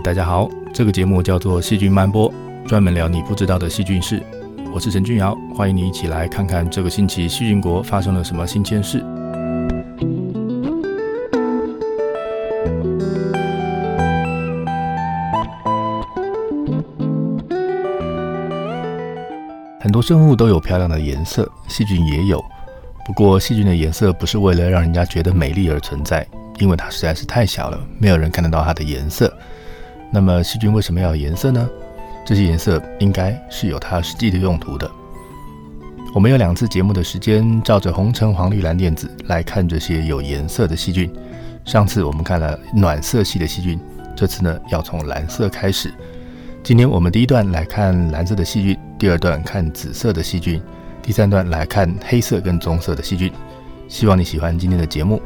大家好，这个节目叫做《细菌漫播》，专门聊你不知道的细菌事。我是陈俊尧，欢迎你一起来看看这个星期细菌国发生了什么新鲜事。很多生物都有漂亮的颜色，细菌也有。不过，细菌的颜色不是为了让人家觉得美丽而存在，因为它实在是太小了，没有人看得到它的颜色。那么细菌为什么要有颜色呢？这些颜色应该是有它实际的用途的。我们有两次节目的时间，照着红橙黄绿蓝靛紫来看这些有颜色的细菌。上次我们看了暖色系的细菌，这次呢要从蓝色开始。今天我们第一段来看蓝色的细菌，第二段看紫色的细菌，第三段来看黑色跟棕色的细菌。希望你喜欢今天的节目。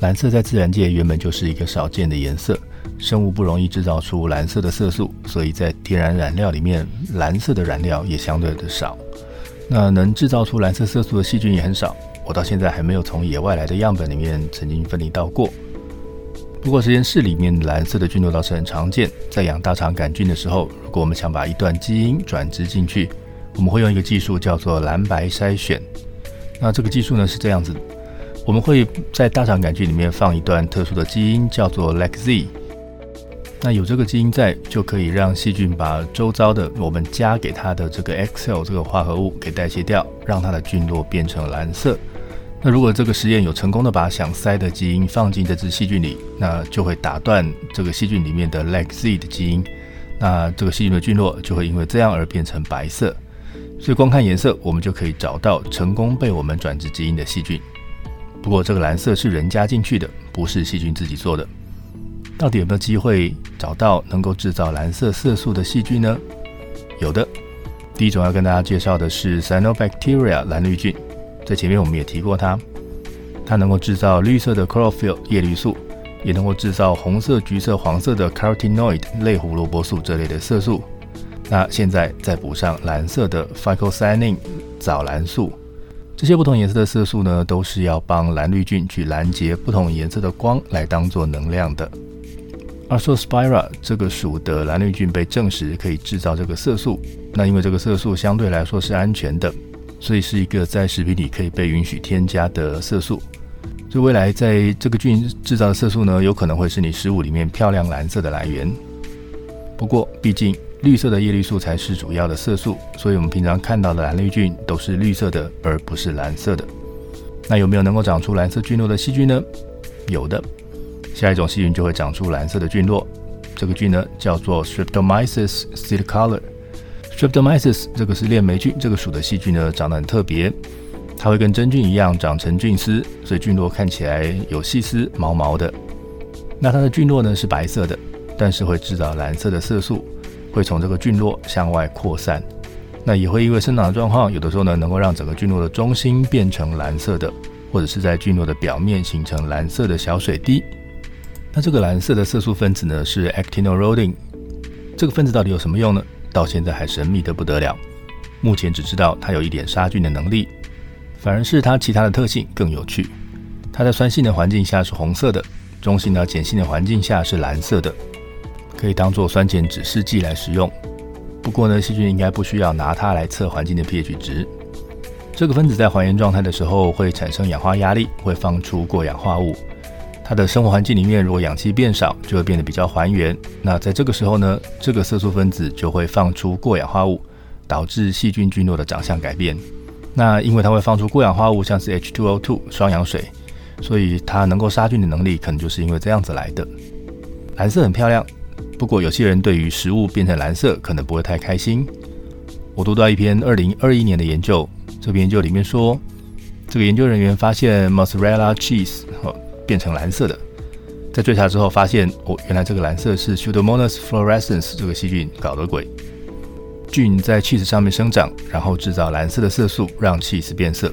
蓝色在自然界原本就是一个少见的颜色，生物不容易制造出蓝色的色素，所以在天然染料里面，蓝色的染料也相对的少。那能制造出蓝色色素的细菌也很少，我到现在还没有从野外来的样本里面曾经分离到过。不过实验室里面蓝色的菌落倒是很常见，在养大肠杆菌的时候，如果我们想把一段基因转植进去，我们会用一个技术叫做蓝白筛选。那这个技术呢是这样子。我们会在大肠杆菌里面放一段特殊的基因，叫做 LAC-Z。那有这个基因在，就可以让细菌把周遭的我们加给它的这个 XL 这个化合物给代谢掉，让它的菌落变成蓝色。那如果这个实验有成功的把想塞的基因放进这只细菌里，那就会打断这个细菌里面的 LAC-Z 的基因，那这个细菌的菌落就会因为这样而变成白色。所以光看颜色，我们就可以找到成功被我们转植基因的细菌。不过，这个蓝色是人加进去的，不是细菌自己做的。到底有没有机会找到能够制造蓝色色素的细菌呢？有的。第一种要跟大家介绍的是 Cyanobacteria 蓝绿菌，在前面我们也提过它，它能够制造绿色的 chlorophyll 叶绿素，也能够制造红色、橘色、黄色的 carotenoid 类胡萝卜素这类的色素。那现在再补上蓝色的 phycocyanin 藻蓝素。这些不同颜色的色素呢，都是要帮蓝绿菌去拦截不同颜色的光来当做能量的。而说 Spira 这个属的蓝绿菌被证实可以制造这个色素，那因为这个色素相对来说是安全的，所以是一个在食品里可以被允许添加的色素。所以未来在这个菌制造的色素呢，有可能会是你食物里面漂亮蓝色的来源。不过毕竟。绿色的叶绿素才是主要的色素，所以我们平常看到的蓝绿菌都是绿色的，而不是蓝色的。那有没有能够长出蓝色菌落的细菌呢？有的，下一种细菌就会长出蓝色的菌落。这个菌呢叫做 Streptomyces silicolor。Streptomyces 这个是链霉菌，这个属的细菌呢长得很特别，它会跟真菌一样长成菌丝，所以菌落看起来有细丝、毛毛的。那它的菌落呢是白色的，但是会制造蓝色的色素，会从这个菌落向外扩散。那也会因为生长的状况，有的时候呢能够让整个菌落的中心变成蓝色的，或者是在菌落的表面形成蓝色的小水滴。那这个蓝色的色素分子呢是 actinorhodin，这个分子到底有什么用呢？到现在还神秘的不得了。目前只知道它有一点杀菌的能力。反而是它其他的特性更有趣。它在酸性的环境下是红色的，中性到碱性的环境下是蓝色的，可以当做酸碱指示剂来使用。不过呢，细菌应该不需要拿它来测环境的 pH 值。这个分子在还原状态的时候会产生氧化压力，会放出过氧化物。它的生活环境里面如果氧气变少，就会变得比较还原。那在这个时候呢，这个色素分子就会放出过氧化物，导致细菌菌落的长相改变。那因为它会放出过氧化物，像是 H2O2 双氧水，所以它能够杀菌的能力可能就是因为这样子来的。蓝色很漂亮，不过有些人对于食物变成蓝色可能不会太开心。我读到一篇2021年的研究，这篇研究里面说，这个研究人员发现 Mozzarella cheese 哦变成蓝色的，在追查之后发现哦，原来这个蓝色是 Pseudomonas fluorescens 这个细菌搞的鬼。菌在 cheese 上面生长，然后制造蓝色的色素，让 cheese 变色。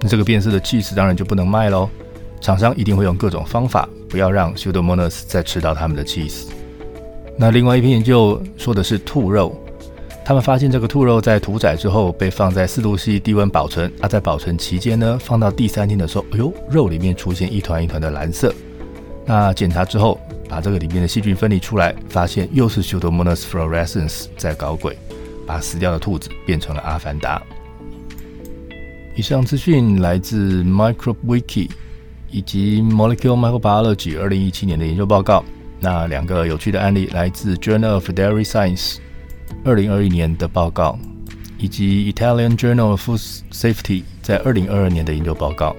那这个变色的 cheese 当然就不能卖喽。厂商一定会用各种方法，不要让 Pseudomonas 再吃到他们的 cheese。那另外一篇研究说的是兔肉，他们发现这个兔肉在屠宰之后被放在四度 C 低温保存，啊，在保存期间呢，放到第三天的时候，哎呦，肉里面出现一团一团的蓝色。那检查之后，把这个里面的细菌分离出来，发现又是 Pseudomonas fluorescens 在搞鬼。把死掉的兔子变成了阿凡达。以上资讯来自 Microbe Wiki 以及 Molecular Microbiology 二零一七年的研究报告。那两个有趣的案例来自 Journal of Dairy Science 二零二一年的报告，以及 Italian Journal of Food Safety 在二零二二年的研究报告。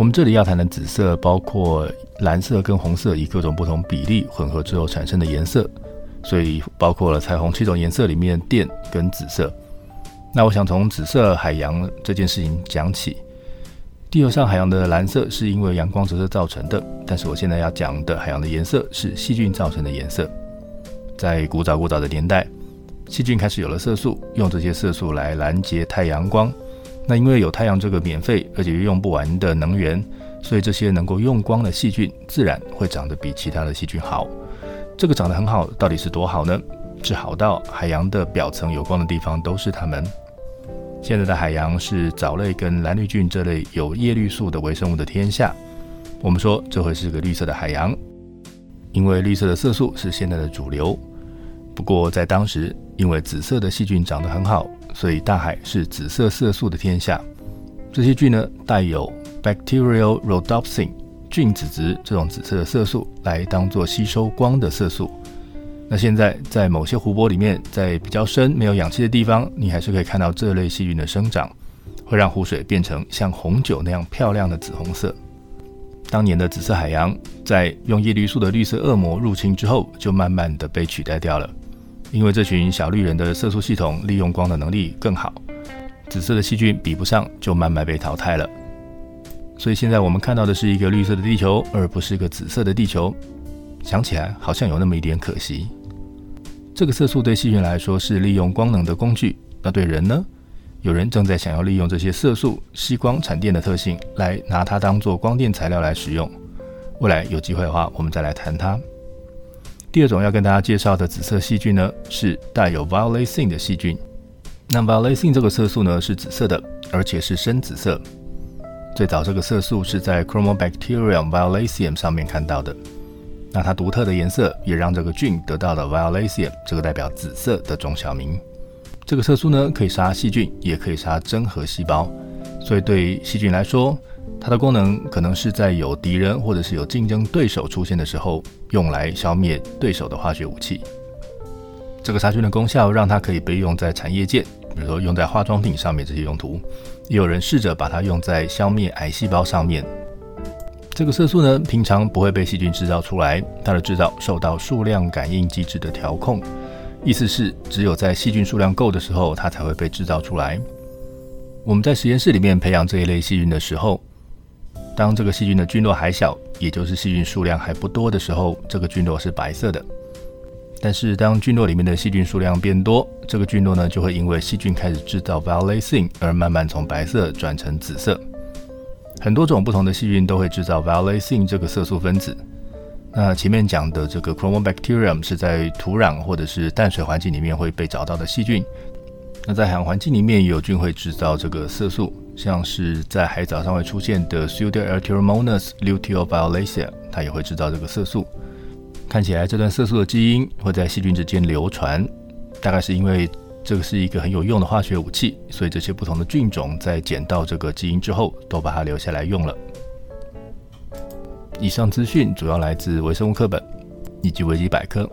我们这里要谈的紫色，包括蓝色跟红色以各种不同比例混合之后产生的颜色，所以包括了彩虹七种颜色里面靛跟紫色。那我想从紫色海洋这件事情讲起。地球上海洋的蓝色是因为阳光折射造成的，但是我现在要讲的海洋的颜色是细菌造成的颜色。在古早古早的年代，细菌开始有了色素，用这些色素来拦截太阳光。那因为有太阳这个免费而且又用不完的能源，所以这些能够用光的细菌自然会长得比其他的细菌好。这个长得很好，到底是多好呢？是好到海洋的表层有光的地方都是它们。现在的海洋是藻类跟蓝绿菌这类有叶绿素的微生物的天下。我们说这会是个绿色的海洋，因为绿色的色素是现在的主流。不过在当时，因为紫色的细菌长得很好。所以大海是紫色色素的天下。这些菌呢，带有 bacterial rhodopsin 菌子质这种紫色的色素，来当做吸收光的色素。那现在在某些湖泊里面，在比较深没有氧气的地方，你还是可以看到这类细菌的生长，会让湖水变成像红酒那样漂亮的紫红色。当年的紫色海洋，在用叶绿素的绿色恶魔入侵之后，就慢慢的被取代掉了。因为这群小绿人的色素系统利用光的能力更好，紫色的细菌比不上，就慢慢被淘汰了。所以现在我们看到的是一个绿色的地球，而不是一个紫色的地球。想起来好像有那么一点可惜。这个色素对细菌来说是利用光能的工具，那对人呢？有人正在想要利用这些色素吸光产电的特性，来拿它当做光电材料来使用。未来有机会的话，我们再来谈它。第二种要跟大家介绍的紫色细菌呢，是带有 violacin 的细菌。那 violacin 这个色素呢是紫色的，而且是深紫色。最早这个色素是在 Chromobacterium violaceum 上面看到的。那它独特的颜色也让这个菌得到了 violaceum 这个代表紫色的中小名。这个色素呢可以杀细菌，也可以杀真核细胞，所以对细菌来说。它的功能可能是在有敌人或者是有竞争对手出现的时候，用来消灭对手的化学武器。这个杀菌的功效让它可以被用在产业界，比如说用在化妆品上面这些用途。也有人试着把它用在消灭癌细胞上面。这个色素呢，平常不会被细菌制造出来，它的制造受到数量感应机制的调控，意思是只有在细菌数量够的时候，它才会被制造出来。我们在实验室里面培养这一类细菌的时候。当这个细菌的菌落还小，也就是细菌数量还不多的时候，这个菌落是白色的。但是当菌落里面的细菌数量变多，这个菌落呢就会因为细菌开始制造 violacin 而慢慢从白色转成紫色。很多种不同的细菌都会制造 violacin 这个色素分子。那前面讲的这个 Chromobacterium 是在土壤或者是淡水环境里面会被找到的细菌。那在海洋环境里面，也有菌会制造这个色素。像是在海藻上会出现的 Pseudoartiomonas luteoviolacea，它也会制造这个色素。看起来这段色素的基因会在细菌之间流传，大概是因为这个是一个很有用的化学武器，所以这些不同的菌种在捡到这个基因之后，都把它留下来用了。以上资讯主要来自微生物课本以及维基百科。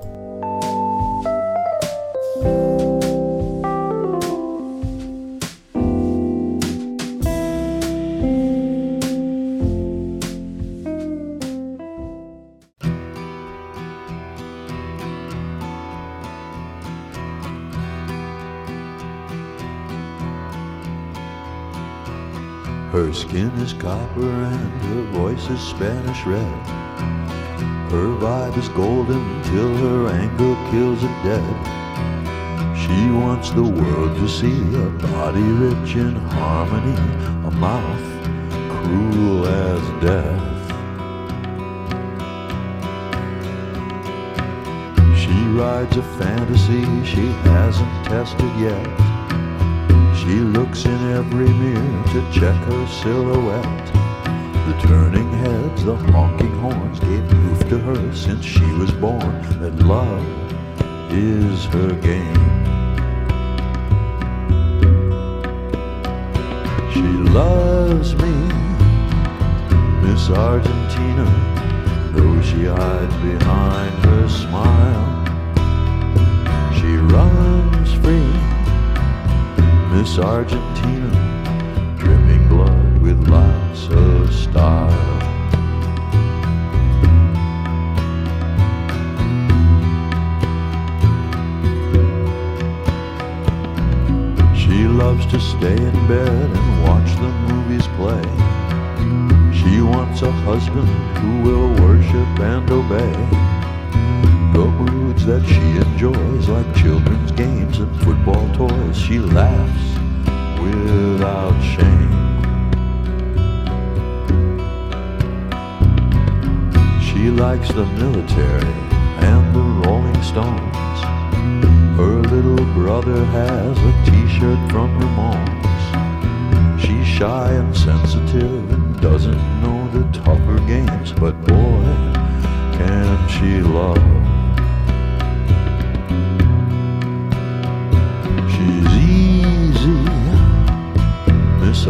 Her skin is copper and her voice is Spanish red. Her vibe is golden till her anger kills it dead. She wants the world to see a body rich in harmony, a mouth cruel as death. She rides a fantasy she hasn't tested yet. She looks in every mirror to check her silhouette. The turning heads, the honking horns gave proof to her since she was born that love is her game. She loves me, Miss Argentina, though she hides behind her smile. Miss Argentina, dripping blood with lots of style. She loves to stay in bed and watch the movies play. She wants a husband who will worship and obey. The moods that she enjoys, like children's games and football toys, she laughs without shame. She likes the military and the Rolling Stones. Her little brother has a t-shirt from Ramones. She's shy and sensitive and doesn't know the tougher games, but boy, can she love.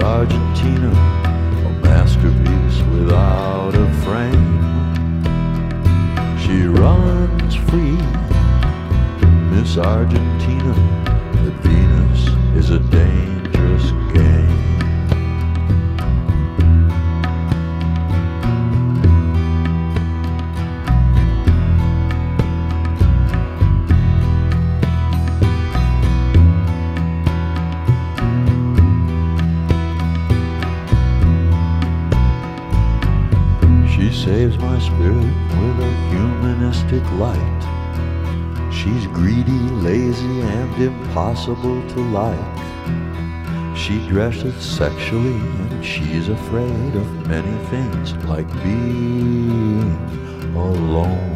Argentina, a masterpiece without a frame. She runs free, Miss Argentina, but Venus is a dangerous saves my spirit with a humanistic light. She's greedy, lazy, and impossible to like. She dresses sexually, and she's afraid of many things, like being alone.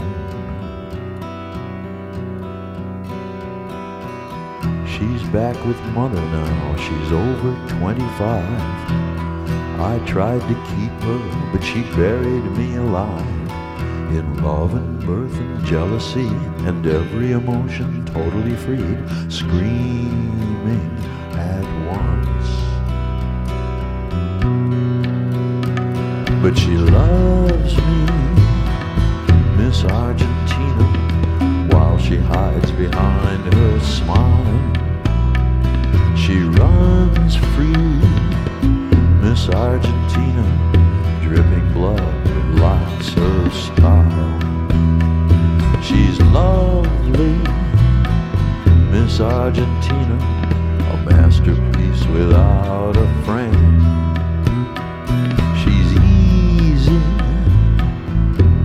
She's back with mother now, she's over 25. I tried to keep her, but she buried me alive. In love and mirth and jealousy, and every emotion totally freed, screaming at once. But she loves me, Miss Argentina, while she hides behind her smile. She runs free, Miss Argentina, dripping blood lights her style. She's lovely, Miss Argentina, a masterpiece without a frame. She's easy,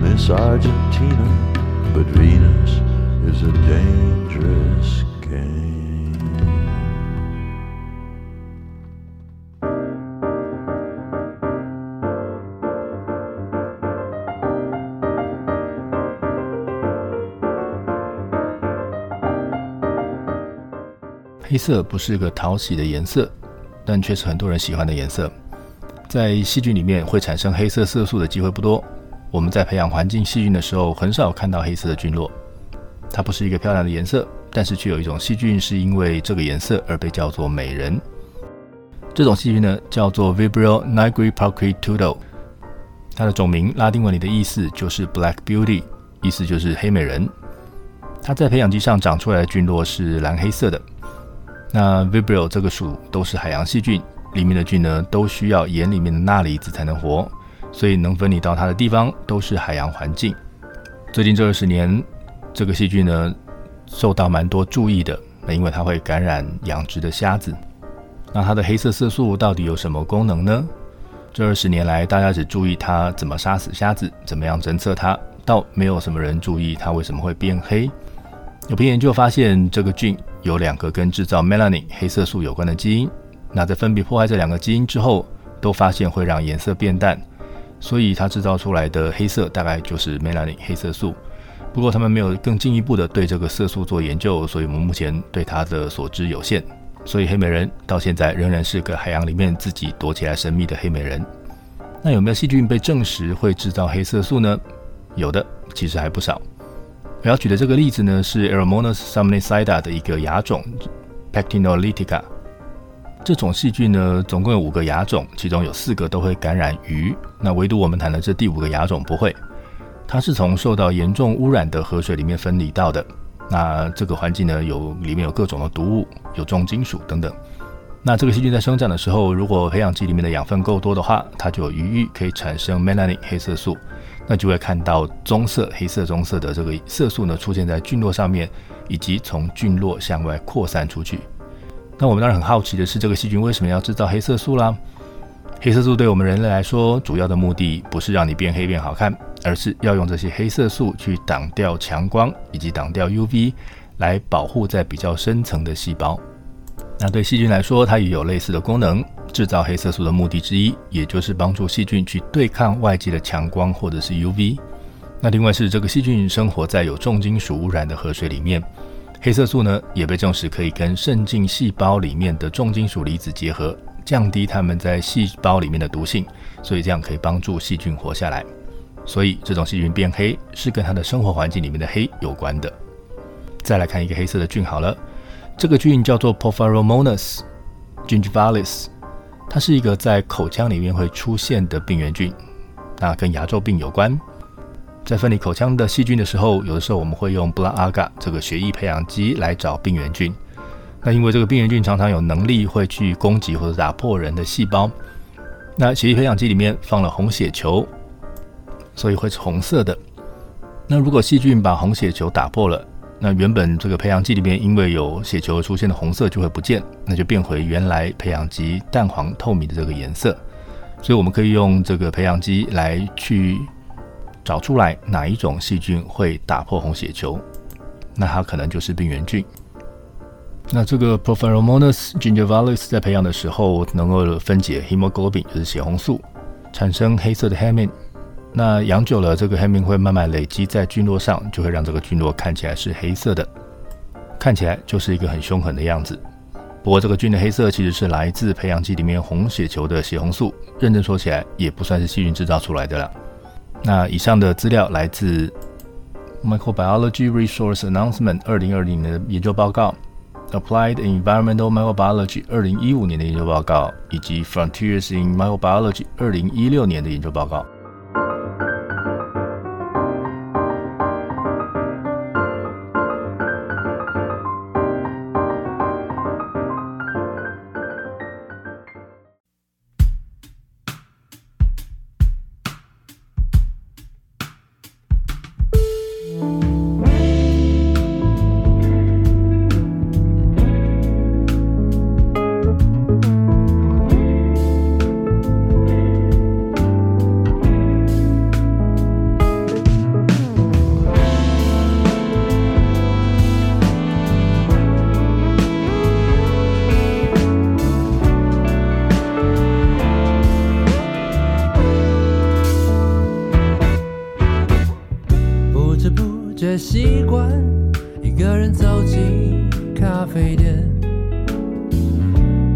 Miss Argentina, but Venus is a dangerous 黑色不是个讨喜的颜色，但却是很多人喜欢的颜色。在细菌里面会产生黑色色素的机会不多。我们在培养环境细菌的时候，很少看到黑色的菌落。它不是一个漂亮的颜色，但是却有一种细菌是因为这个颜色而被叫做美人。这种细菌呢，叫做 Vibrio nigriparquitudo。它的种名拉丁文里的意思就是 Black Beauty，意思就是黑美人。它在培养基上长出来的菌落是蓝黑色的。那 Vibrio 这个属都是海洋细菌，里面的菌呢都需要盐里面的钠离子才能活，所以能分离到它的地方都是海洋环境。最近这二十年，这个细菌呢受到蛮多注意的，那因为它会感染养殖的虾子。那它的黑色色素到底有什么功能呢？这二十年来，大家只注意它怎么杀死虾子，怎么样侦测它，倒没有什么人注意它为什么会变黑。有篇研究发现，这个菌有两个跟制造 melanin 黑色素有关的基因。那在分别破坏这两个基因之后，都发现会让颜色变淡，所以它制造出来的黑色大概就是 melanin 黑色素。不过他们没有更进一步的对这个色素做研究，所以我们目前对它的所知有限。所以黑美人到现在仍然是个海洋里面自己躲起来神秘的黑美人。那有没有细菌被证实会制造黑色素呢？有的，其实还不少。我要举的这个例子呢，是 e r o m o n a s salmonicida 的一个亚种 Pectinolytica。这种细菌呢，总共有五个亚种，其中有四个都会感染鱼，那唯独我们谈的这第五个亚种不会。它是从受到严重污染的河水里面分离到的。那这个环境呢，有里面有各种的毒物，有重金属等等。那这个细菌在生长的时候，如果培养基里面的养分够多的话，它就有余裕可以产生 melanin 黑色素，那就会看到棕色、黑色、棕色的这个色素呢出现在菌落上面，以及从菌落向外扩散出去。那我们当然很好奇的是，这个细菌为什么要制造黑色素啦？黑色素对我们人类来说，主要的目的不是让你变黑变好看，而是要用这些黑色素去挡掉强光以及挡掉 UV，来保护在比较深层的细胞。那对细菌来说，它也有类似的功能。制造黑色素的目的之一，也就是帮助细菌去对抗外界的强光或者是 UV。那另外是这个细菌生活在有重金属污染的河水里面，黑色素呢也被证实可以跟渗进细胞里面的重金属离子结合，降低它们在细胞里面的毒性，所以这样可以帮助细菌活下来。所以这种细菌变黑是跟它的生活环境里面的黑有关的。再来看一个黑色的菌好了。这个菌叫做 Porphyromonas gingivalis，它是一个在口腔里面会出现的病原菌，那跟牙周病有关。在分离口腔的细菌的时候，有的时候我们会用 blood agar 这个血液培养基来找病原菌。那因为这个病原菌常常有能力会去攻击或者打破人的细胞，那血液培养基里面放了红血球，所以会是红色的。那如果细菌把红血球打破了，那原本这个培养基里面，因为有血球出现的红色就会不见，那就变回原来培养基淡黄透明的这个颜色。所以我们可以用这个培养基来去找出来哪一种细菌会打破红血球，那它可能就是病原菌。那这个 Porphyromonas gingivalis 在培养的时候，能够分解 hemoglobin，就是血红素，产生黑色的 hemin。那养久了，这个黑明会慢慢累积在菌落上，就会让这个菌落看起来是黑色的，看起来就是一个很凶狠的样子。不过这个菌的黑色其实是来自培养基里面红血球的血红素，认真说起来也不算是细菌制造出来的了。那以上的资料来自 Microbiology Resource Announcement 二零二零年的研究报告，Applied Environmental Microbiology 二零一五年的研究报告，以及 Frontiers in Microbiology 二零一六年的研究报告。一个人走进咖啡店，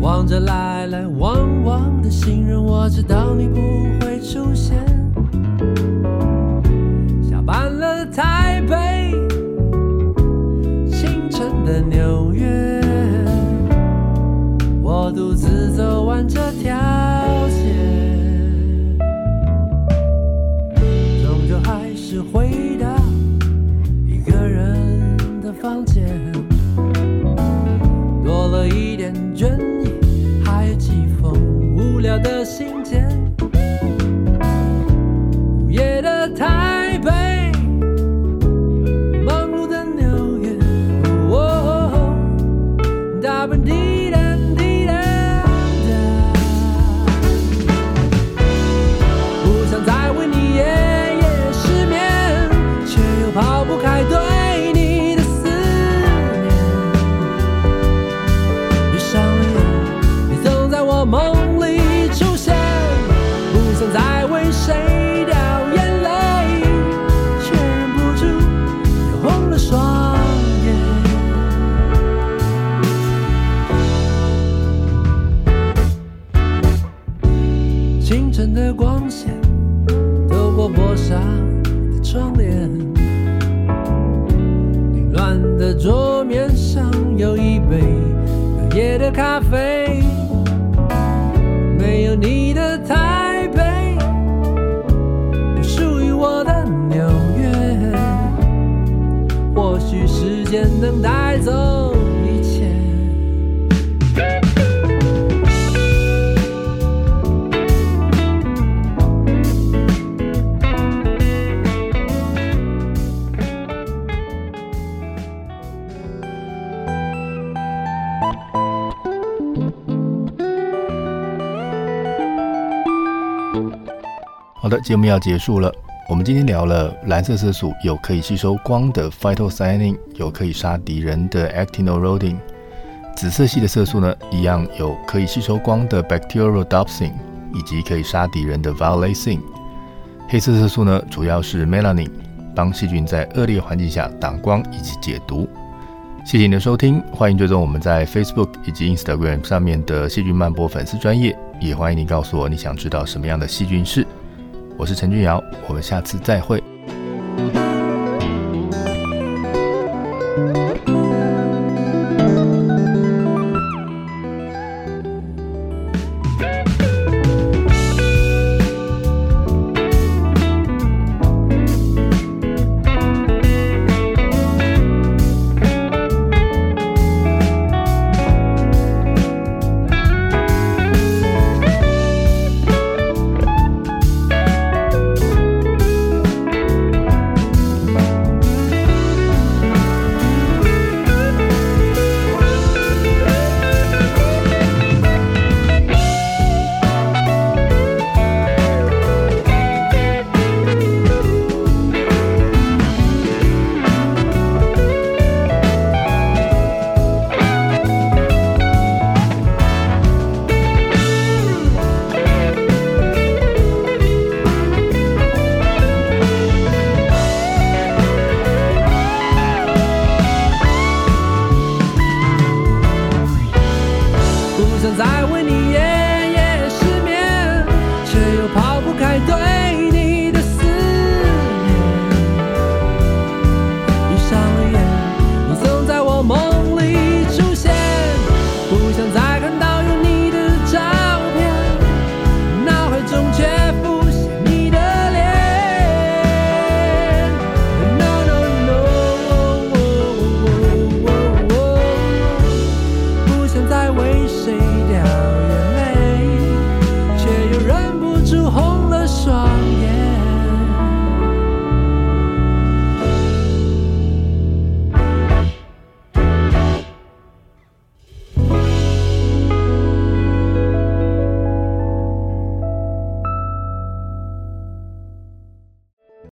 望着来来往往的行人，我知道你不会出现。下班了，台北清晨的牛。节目要结束了。我们今天聊了蓝色色素有可以吸收光的 phytocyanin，有可以杀敌人的 actinorodin。紫色系的色素呢，一样有可以吸收光的 bacteriorhodopsin，以及可以杀敌人的 violacin。黑色色素呢，主要是 melanin，帮细菌在恶劣环境下挡光以及解毒。谢谢你的收听，欢迎追踪我们在 Facebook 以及 Instagram 上面的细菌漫播粉丝专业，也欢迎你告诉我你想知道什么样的细菌事。我是陈俊尧，我们下次再会。